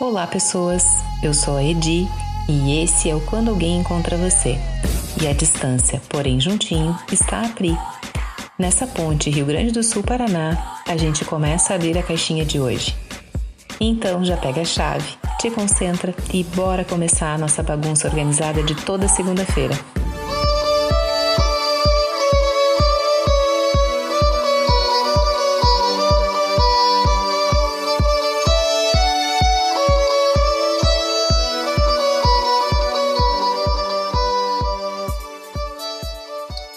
Olá, pessoas. Eu sou a Edi e esse é o Quando Alguém Encontra Você. E a distância, porém juntinho, está a Pri. Nessa ponte Rio Grande do Sul Paraná, a gente começa a abrir a caixinha de hoje. Então já pega a chave, te concentra e bora começar a nossa bagunça organizada de toda segunda-feira.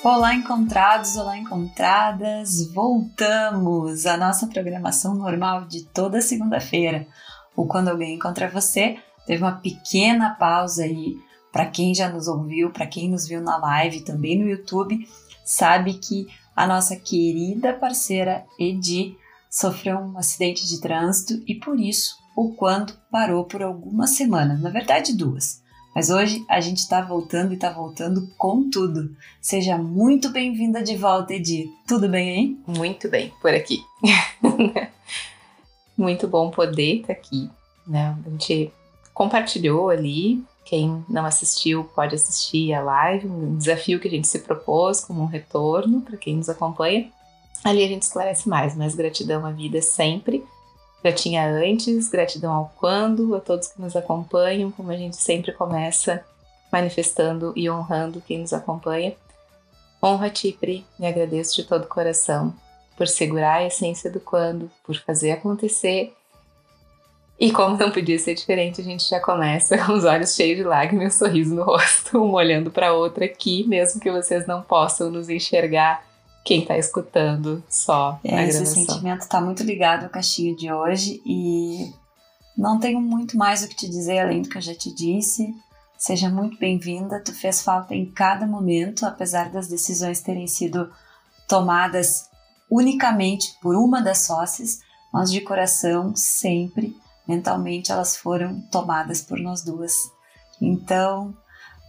Olá, encontrados, olá, encontradas! Voltamos à nossa programação normal de toda segunda-feira. O Quando Alguém Encontra Você teve uma pequena pausa aí para quem já nos ouviu, para quem nos viu na live, também no YouTube, sabe que a nossa querida parceira Edi sofreu um acidente de trânsito e por isso o Quando parou por algumas semanas, na verdade duas. Mas hoje a gente está voltando e está voltando com tudo. Seja muito bem-vinda de volta, Edi. Tudo bem aí? Muito bem, por aqui. muito bom poder estar tá aqui. Né? A gente compartilhou ali. Quem não assistiu pode assistir a live, um desafio que a gente se propôs como um retorno para quem nos acompanha. Ali a gente esclarece mais, mas gratidão à vida sempre já tinha antes, gratidão ao quando, a todos que nos acompanham, como a gente sempre começa manifestando e honrando quem nos acompanha. Honra a ti, Pri, e agradeço de todo o coração por segurar a essência do quando, por fazer acontecer. E como não podia ser diferente, a gente já começa com os olhos cheios de lágrimas e um sorriso no rosto, um olhando para outra aqui, mesmo que vocês não possam nos enxergar quem está escutando só. É, esse sentimento está muito ligado à caixinha de hoje e não tenho muito mais o que te dizer além do que eu já te disse. Seja muito bem-vinda, tu fez falta em cada momento, apesar das decisões terem sido tomadas unicamente por uma das sócias, mas de coração, sempre, mentalmente, elas foram tomadas por nós duas. Então,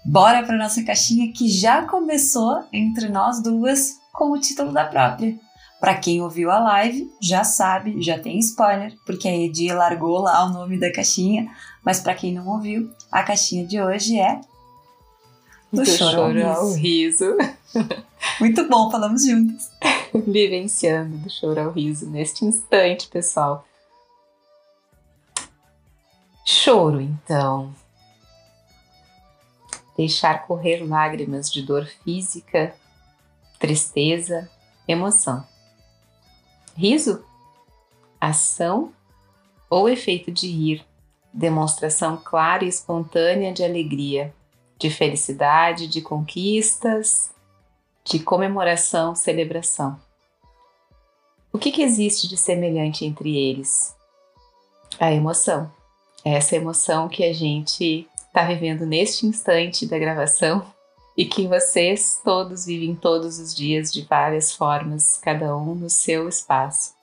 bora para nossa caixinha que já começou entre nós duas com o título da própria. Para quem ouviu a live, já sabe, já tem spoiler, porque a Edi largou lá o nome da caixinha, mas para quem não ouviu, a caixinha de hoje é do, do choro, choro ao riso. Muito bom, falamos juntos. Vivenciando do choro ao riso neste instante, pessoal. Choro, então. Deixar correr lágrimas de dor física tristeza, emoção. Riso, ação ou efeito de rir, demonstração clara e espontânea de alegria, de felicidade, de conquistas, de comemoração, celebração. O que, que existe de semelhante entre eles? A emoção. Essa emoção que a gente está vivendo neste instante da gravação e que vocês todos vivem todos os dias de várias formas, cada um no seu espaço.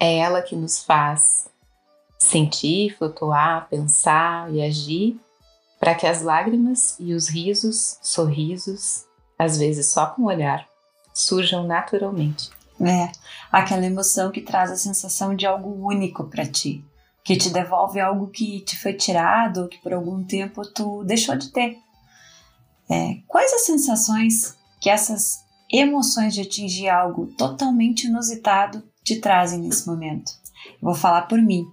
É ela que nos faz sentir, flutuar, pensar e agir para que as lágrimas e os risos, sorrisos, às vezes só com o olhar, surjam naturalmente. É, aquela emoção que traz a sensação de algo único para ti, que te devolve algo que te foi tirado ou que por algum tempo tu deixou de ter. É, quais as sensações que essas emoções de atingir algo totalmente inusitado te trazem nesse momento? Eu vou falar por mim.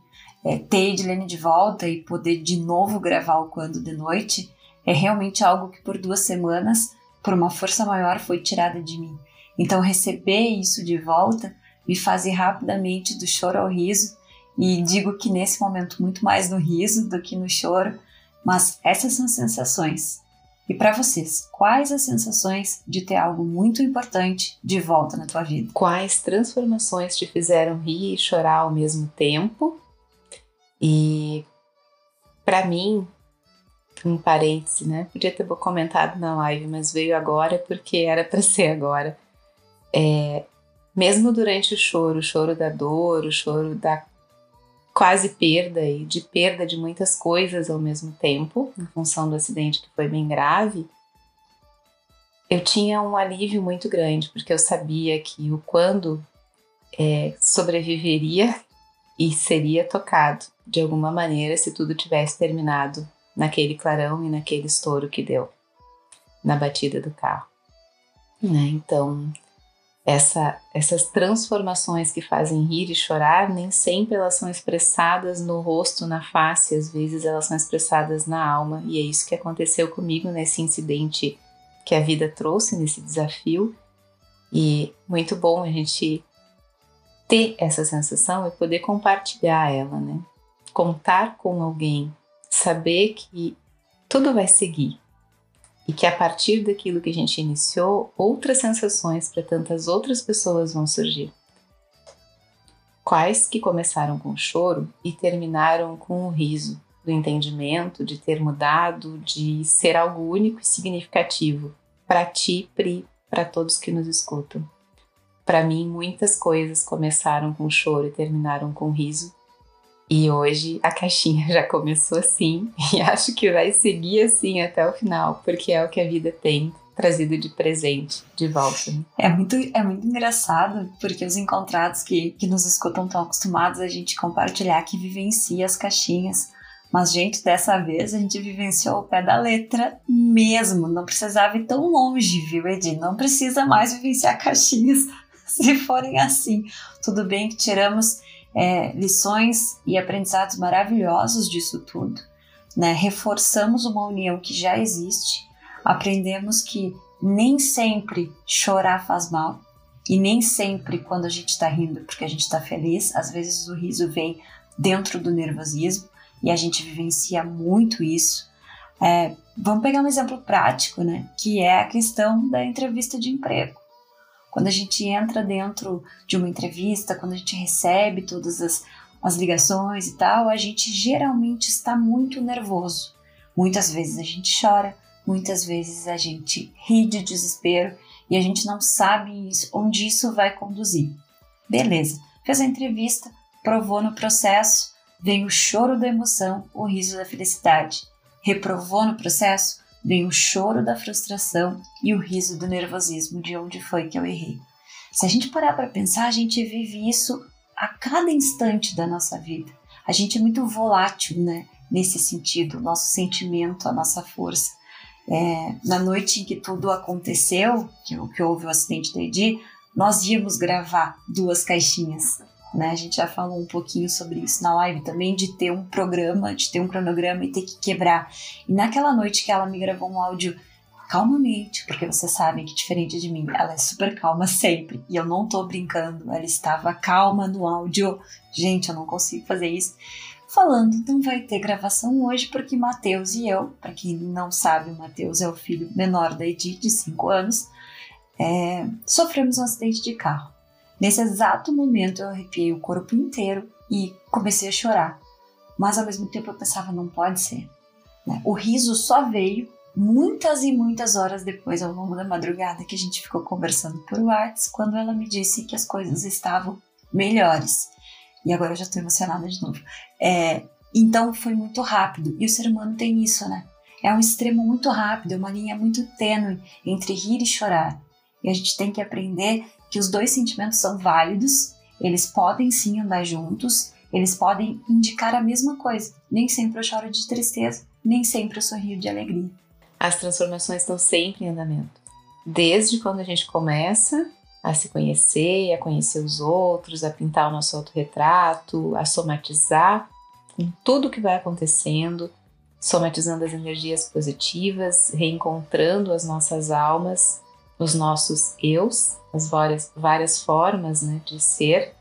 É, ter Edilene de volta e poder de novo gravar o Quando de Noite é realmente algo que por duas semanas, por uma força maior, foi tirada de mim. Então, receber isso de volta me faz ir rapidamente do choro ao riso e digo que nesse momento muito mais no riso do que no choro, mas essas são sensações e para vocês, quais as sensações de ter algo muito importante de volta na tua vida? Quais transformações te fizeram rir e chorar ao mesmo tempo? E para mim, um parêntese, né? Podia ter comentado na live, mas veio agora porque era para ser agora. É, mesmo durante o choro, o choro da dor, o choro da quase perda e de perda de muitas coisas ao mesmo tempo, em função do acidente que foi bem grave, eu tinha um alívio muito grande, porque eu sabia que o quando é, sobreviveria e seria tocado de alguma maneira se tudo tivesse terminado naquele clarão e naquele estouro que deu na batida do carro. Né? Então, essa, essas transformações que fazem rir e chorar, nem sempre elas são expressadas no rosto, na face, às vezes elas são expressadas na alma, e é isso que aconteceu comigo nesse incidente que a vida trouxe, nesse desafio. E muito bom a gente ter essa sensação e poder compartilhar ela, né? Contar com alguém, saber que tudo vai seguir, e que a partir daquilo que a gente iniciou, outras sensações para tantas outras pessoas vão surgir. Quais que começaram com choro e terminaram com o riso do entendimento, de ter mudado, de ser algo único e significativo para ti, Pri, para todos que nos escutam. Para mim, muitas coisas começaram com choro e terminaram com riso, e hoje a caixinha já começou assim e acho que vai seguir assim até o final, porque é o que a vida tem trazido de presente de volta. É muito, é muito engraçado, porque os encontrados que, que nos escutam estão acostumados a gente compartilhar que vivencia as caixinhas. Mas, gente, dessa vez a gente vivenciou o pé da letra mesmo. Não precisava ir tão longe, viu, Edi? Não precisa mais vivenciar caixinhas se forem assim. Tudo bem que tiramos é, lições e aprendizados maravilhosos disso tudo. Né? Reforçamos uma união que já existe, aprendemos que nem sempre chorar faz mal e nem sempre quando a gente está rindo porque a gente está feliz, às vezes o riso vem dentro do nervosismo e a gente vivencia muito isso. É, vamos pegar um exemplo prático, né? Que é a questão da entrevista de emprego. Quando a gente entra dentro de uma entrevista, quando a gente recebe todas as, as ligações e tal, a gente geralmente está muito nervoso. Muitas vezes a gente chora, muitas vezes a gente ri de desespero e a gente não sabe onde isso vai conduzir. Beleza, fez a entrevista, provou no processo, vem o choro da emoção, o riso da felicidade. Reprovou no processo, vem o choro da frustração e o riso do nervosismo de onde foi que eu errei. Se a gente parar para pensar, a gente vive isso a cada instante da nossa vida. A gente é muito volátil, né? Nesse sentido, nosso sentimento, a nossa força. É, na noite em que tudo aconteceu, que, que houve o acidente da Edi, nós íamos gravar duas caixinhas né? A gente já falou um pouquinho sobre isso na live também, de ter um programa, de ter um cronograma e ter que quebrar. E naquela noite que ela me gravou um áudio calmamente, porque vocês sabem que diferente de mim, ela é super calma sempre. E eu não tô brincando, ela estava calma no áudio. Gente, eu não consigo fazer isso. Falando, não vai ter gravação hoje porque Matheus e eu, para quem não sabe, o Matheus é o filho menor da Edith, de 5 anos, é, sofremos um acidente de carro. Nesse exato momento eu arrepiei o corpo inteiro e comecei a chorar. Mas ao mesmo tempo eu pensava, não pode ser. Né? O riso só veio muitas e muitas horas depois, ao longo da madrugada, que a gente ficou conversando por WhatsApp, quando ela me disse que as coisas estavam melhores. E agora eu já estou emocionada de novo. É, então foi muito rápido. E o ser humano tem isso, né? É um extremo muito rápido, é uma linha muito tênue entre rir e chorar. E a gente tem que aprender que os dois sentimentos são válidos, eles podem sim andar juntos, eles podem indicar a mesma coisa. Nem sempre eu choro de tristeza, nem sempre eu sorrio de alegria. As transformações estão sempre em andamento. Desde quando a gente começa a se conhecer, a conhecer os outros, a pintar o nosso autorretrato, a somatizar com tudo que vai acontecendo, somatizando as energias positivas, reencontrando as nossas almas os nossos eus, as várias, várias formas né, de ser,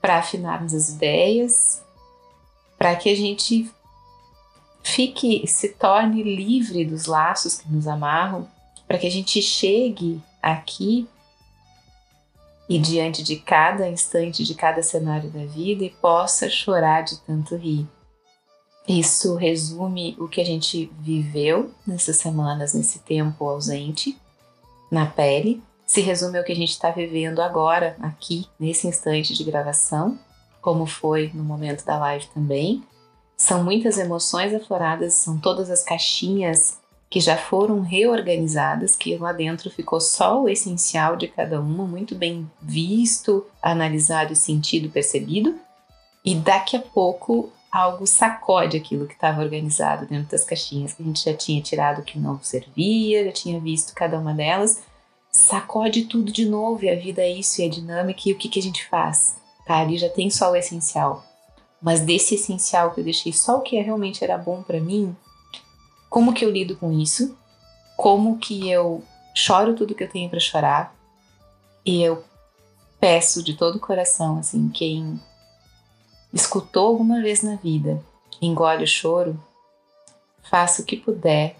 para afinarmos as ideias, para que a gente fique, se torne livre dos laços que nos amarram, para que a gente chegue aqui e diante de cada instante, de cada cenário da vida e possa chorar de tanto rir. Isso resume o que a gente viveu nessas semanas, nesse tempo ausente na pele se resume ao que a gente está vivendo agora, aqui, nesse instante de gravação, como foi no momento da live também. São muitas emoções afloradas, são todas as caixinhas que já foram reorganizadas, que lá dentro ficou só o essencial de cada uma, muito bem visto, analisado, sentido, percebido. e daqui a pouco algo sacode aquilo que estava organizado dentro das caixinhas que a gente já tinha tirado que não servia, já tinha visto cada uma delas, sacode tudo de novo e a vida é isso e é dinâmica e o que, que a gente faz? Tá, ali já tem só o essencial, mas desse essencial que eu deixei só o que realmente era bom para mim, como que eu lido com isso? Como que eu choro tudo que eu tenho para chorar? E eu peço de todo o coração, assim, quem escutou alguma vez na vida, engole o choro, faça o que puder,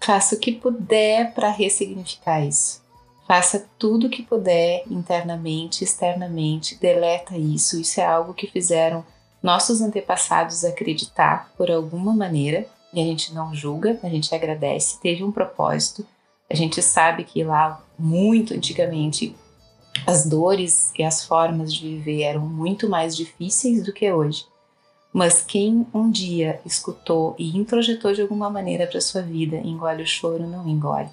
faça o que puder para ressignificar isso. Faça tudo o que puder internamente, externamente, deleta isso. Isso é algo que fizeram nossos antepassados acreditar por alguma maneira e a gente não julga, a gente agradece, teve um propósito. A gente sabe que lá, muito antigamente, as dores e as formas de viver eram muito mais difíceis do que hoje. Mas quem um dia escutou e introjetou de alguma maneira para sua vida, engole o choro, não engole.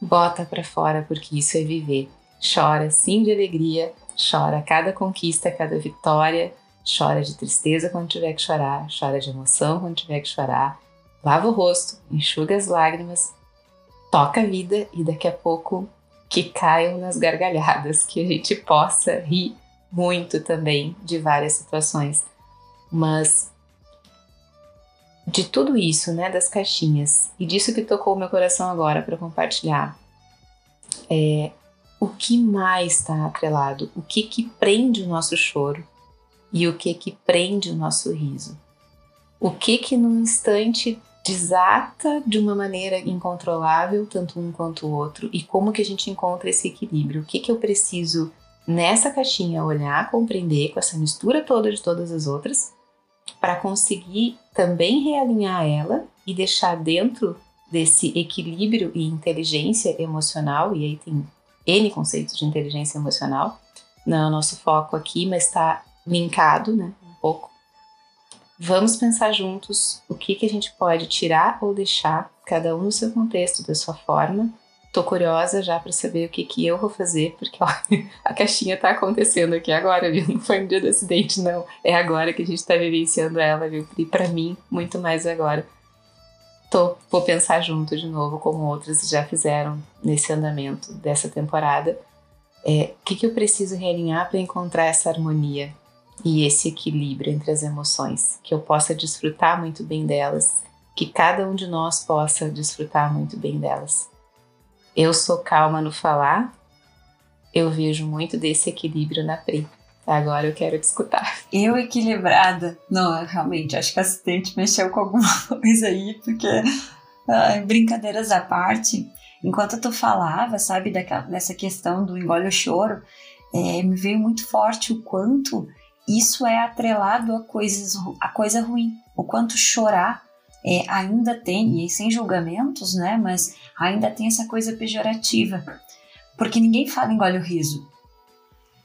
Bota para fora, porque isso é viver. Chora sim de alegria, chora cada conquista, cada vitória, chora de tristeza quando tiver que chorar, chora de emoção quando tiver que chorar, lava o rosto, enxuga as lágrimas, toca a vida e daqui a pouco que caiam nas gargalhadas, que a gente possa rir muito também de várias situações. Mas de tudo isso, né, das caixinhas e disso que tocou o meu coração agora para compartilhar, é o que mais está atrelado, o que que prende o nosso choro e o que que prende o nosso riso, o que que num instante desata de uma maneira incontrolável, tanto um quanto o outro, e como que a gente encontra esse equilíbrio? O que que eu preciso nessa caixinha olhar, compreender com essa mistura toda de todas as outras, para conseguir também realinhar ela e deixar dentro desse equilíbrio e inteligência emocional, e aí tem N conceitos de inteligência emocional, não é o nosso foco aqui, mas está linkado, né, um pouco Vamos pensar juntos o que, que a gente pode tirar ou deixar, cada um no seu contexto, da sua forma. Tô curiosa já para saber o que, que eu vou fazer, porque a caixinha tá acontecendo aqui agora, viu? Não foi no dia do acidente, não. É agora que a gente tá vivenciando ela, viu? E para mim, muito mais agora. Tô, vou pensar junto de novo, como outras já fizeram nesse andamento dessa temporada. É, o que, que eu preciso realinhar para encontrar essa harmonia e esse equilíbrio entre as emoções, que eu possa desfrutar muito bem delas, que cada um de nós possa desfrutar muito bem delas. Eu sou calma no falar, eu vejo muito desse equilíbrio na Pri. Agora eu quero te escutar. Eu equilibrada. Não, realmente, acho que a assistente mexeu com alguma coisa aí, porque brincadeiras à parte. Enquanto tu falava, sabe, daquela, dessa questão do engole o choro, é, me veio muito forte o quanto isso é atrelado a coisas a coisa ruim. O quanto chorar é, ainda tem, e sem julgamentos, né? Mas ainda tem essa coisa pejorativa. Porque ninguém fala engole o riso.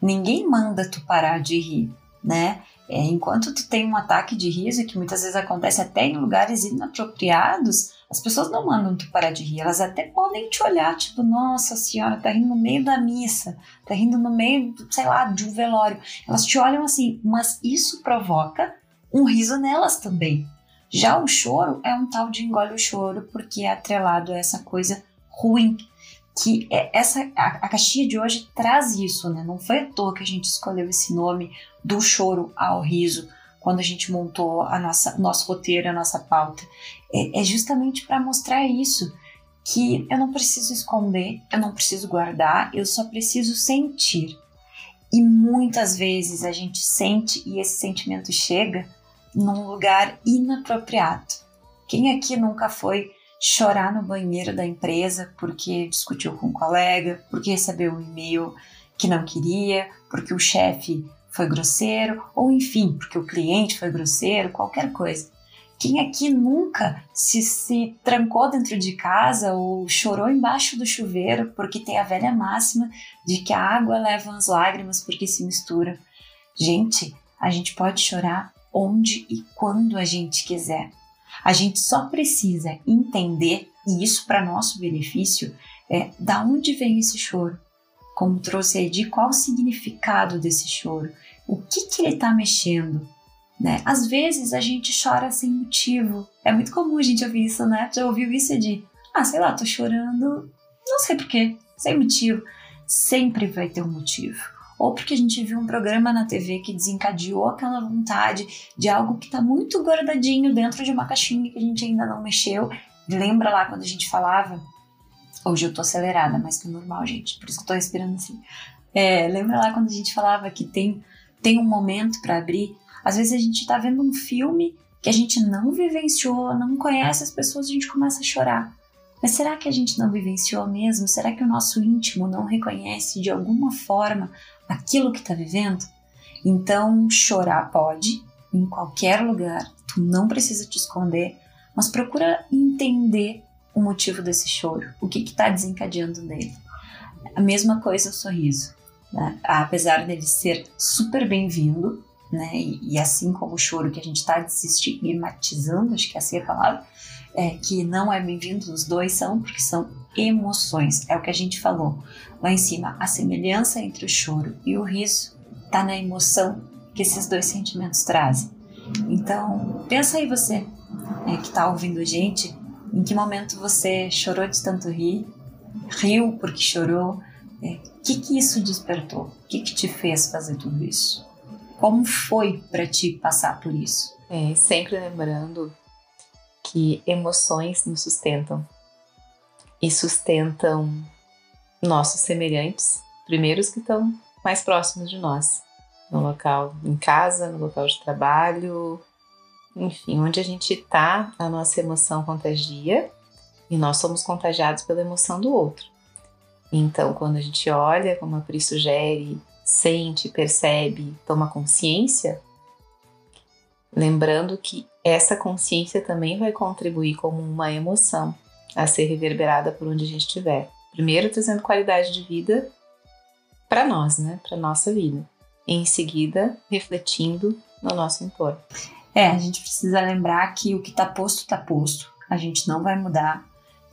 Ninguém manda tu parar de rir, né? É, enquanto tu tem um ataque de riso, que muitas vezes acontece até em lugares inapropriados, as pessoas não mandam tu parar de rir, elas até podem te olhar, tipo, nossa senhora, tá rindo no meio da missa, tá rindo no meio, sei lá, de um velório. Elas te olham assim, mas isso provoca um riso nelas também. Já o choro é um tal de engole o choro, porque é atrelado a essa coisa ruim. Que é essa a, a caixinha de hoje traz isso, né? Não foi à toa que a gente escolheu esse nome do choro ao riso quando a gente montou a nossa nosso roteiro, a nossa pauta é, é justamente para mostrar isso que eu não preciso esconder, eu não preciso guardar, eu só preciso sentir. E muitas vezes a gente sente e esse sentimento chega num lugar inapropriado. Quem aqui nunca foi chorar no banheiro da empresa porque discutiu com um colega, porque recebeu um e-mail que não queria, porque o chefe foi grosseiro, ou enfim, porque o cliente foi grosseiro, qualquer coisa. Quem aqui nunca se, se trancou dentro de casa ou chorou embaixo do chuveiro porque tem a velha máxima de que a água leva as lágrimas porque se mistura? Gente, a gente pode chorar onde e quando a gente quiser. A gente só precisa entender, e isso para nosso benefício, é da onde vem esse choro. Como trouxe aí, de qual o significado desse choro, o que que ele tá mexendo, né? Às vezes a gente chora sem motivo. É muito comum a gente ouvir isso, né? Já ouviu isso de, ah, sei lá, tô chorando, não sei porquê, sem motivo. Sempre vai ter um motivo. Ou porque a gente viu um programa na TV que desencadeou aquela vontade de algo que tá muito guardadinho dentro de uma caixinha que a gente ainda não mexeu. Lembra lá quando a gente falava? Hoje eu tô acelerada, mais que normal, gente, por isso que eu tô respirando assim. É, lembra lá quando a gente falava que tem, tem um momento para abrir às vezes a gente está vendo um filme que a gente não vivenciou, não conhece as pessoas, a gente começa a chorar. Mas será que a gente não vivenciou mesmo? Será que o nosso íntimo não reconhece de alguma forma aquilo que está vivendo? Então, chorar pode, em qualquer lugar, tu não precisa te esconder, mas procura entender o motivo desse choro, o que está desencadeando nele. A mesma coisa o sorriso. Né? Apesar dele ser super bem-vindo, né? E, e, assim como o choro que a gente está desestigmatizando, acho que é a palavra, é, que não é bem-vindo, os dois são, porque são emoções, é o que a gente falou lá em cima. A semelhança entre o choro e o riso está na emoção que esses dois sentimentos trazem. Então, pensa aí você é, que está ouvindo a gente, em que momento você chorou de tanto rir, riu porque chorou, o é, que que isso despertou? O que que te fez fazer tudo isso? Como foi para ti passar por isso? É, sempre lembrando que emoções nos sustentam e sustentam nossos semelhantes, primeiros que estão mais próximos de nós, no local, em casa, no local de trabalho, enfim, onde a gente está, a nossa emoção contagia e nós somos contagiados pela emoção do outro. Então, quando a gente olha, como a Pri sugere, sente, percebe, toma consciência, lembrando que essa consciência também vai contribuir como uma emoção a ser reverberada por onde a gente estiver. Primeiro, trazendo qualidade de vida para nós, né? Para nossa vida. E em seguida, refletindo no nosso entorno. É, a gente precisa lembrar que o que está posto, está posto. A gente não vai mudar.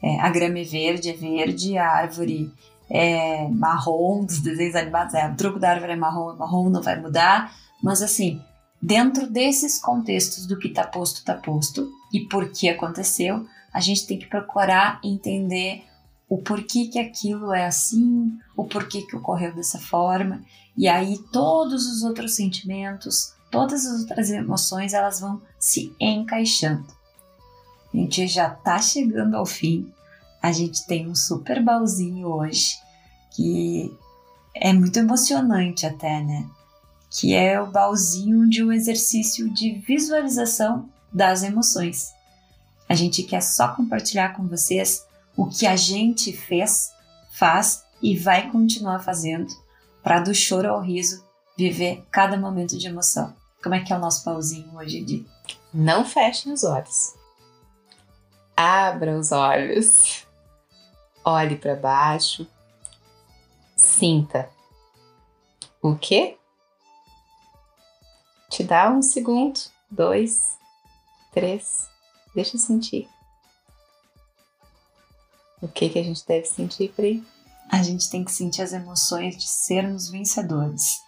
É, a grama é verde, é verde, a árvore é marrom, dos desenhos animados, é, o truco da árvore é marrom, marrom não vai mudar, mas assim, dentro desses contextos do que está posto, está posto, e por que aconteceu, a gente tem que procurar entender o porquê que aquilo é assim, o porquê que ocorreu dessa forma, e aí todos os outros sentimentos, todas as outras emoções, elas vão se encaixando. A gente já está chegando ao fim a gente tem um super baúzinho hoje que é muito emocionante até, né? Que é o baúzinho de um exercício de visualização das emoções. A gente quer só compartilhar com vocês o que a gente fez, faz e vai continuar fazendo para do choro ao riso viver cada momento de emoção. Como é que é o nosso baúzinho hoje, Edi? Não fechem os olhos. Abra os olhos. Olhe para baixo. Sinta. O quê? Te dá um segundo, dois, três. Deixa eu sentir. O que que a gente deve sentir, Pri? A gente tem que sentir as emoções de sermos vencedores.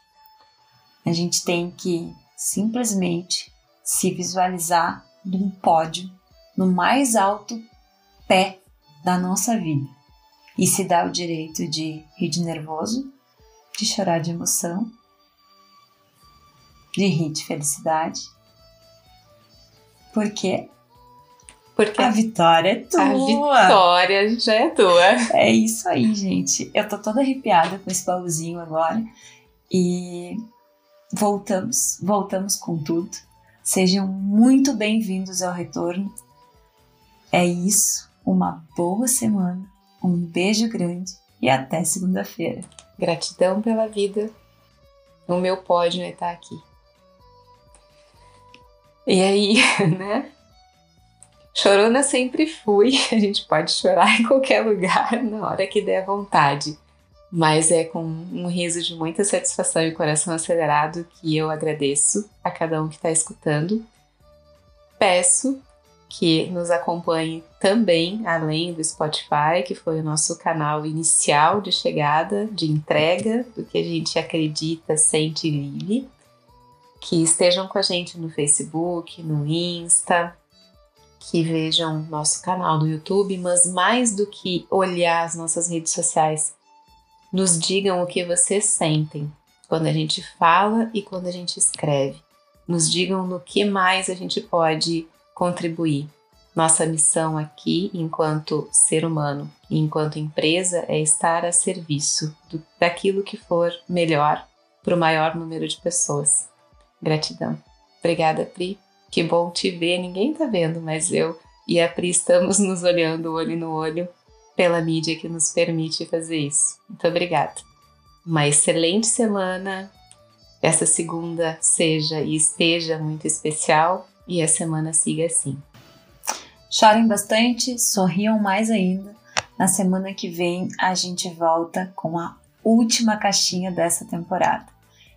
A gente tem que simplesmente se visualizar num pódio, no mais alto pé da nossa vida e se dá o direito de rir de nervoso, de chorar de emoção, de rir de felicidade. Porque porque a vitória é tua. A vitória já é tua. É isso aí, gente. Eu tô toda arrepiada com esse baúzinho agora. E voltamos, voltamos com tudo. Sejam muito bem-vindos ao retorno. É isso. Uma boa semana. Um beijo grande e até segunda-feira. Gratidão pela vida. O meu pódio é estar aqui. E aí, né? Chorona sempre fui. A gente pode chorar em qualquer lugar, na hora que der vontade. Mas é com um riso de muita satisfação e coração acelerado que eu agradeço a cada um que está escutando. Peço que nos acompanhe também, além do Spotify, que foi o nosso canal inicial de chegada, de entrega do que a gente acredita, sente e vive. que estejam com a gente no Facebook, no Insta, que vejam nosso canal do YouTube, mas mais do que olhar as nossas redes sociais, nos digam o que vocês sentem quando a gente fala e quando a gente escreve. Nos digam no que mais a gente pode contribuir. Nossa missão aqui, enquanto ser humano e enquanto empresa, é estar a serviço do, daquilo que for melhor para o maior número de pessoas. Gratidão. Obrigada, Pri. Que bom te ver. Ninguém tá vendo, mas eu e a Pri estamos nos olhando olho no olho pela mídia que nos permite fazer isso. Muito obrigada. Uma excelente semana. Essa segunda seja e esteja muito especial e a semana siga assim. Chorem bastante, sorriam mais ainda. Na semana que vem a gente volta com a última caixinha dessa temporada.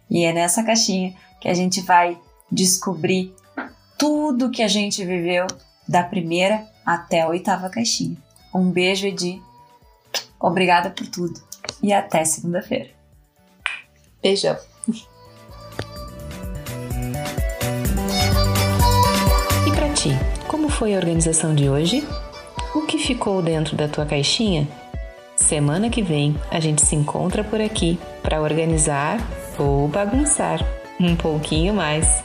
E é nessa caixinha que a gente vai descobrir tudo que a gente viveu da primeira até a oitava caixinha. Um beijo, Edi. Obrigada por tudo e até segunda-feira. Beijão. E para ti, como foi a organização de hoje? O que ficou dentro da tua caixinha? Semana que vem a gente se encontra por aqui para organizar ou bagunçar um pouquinho mais.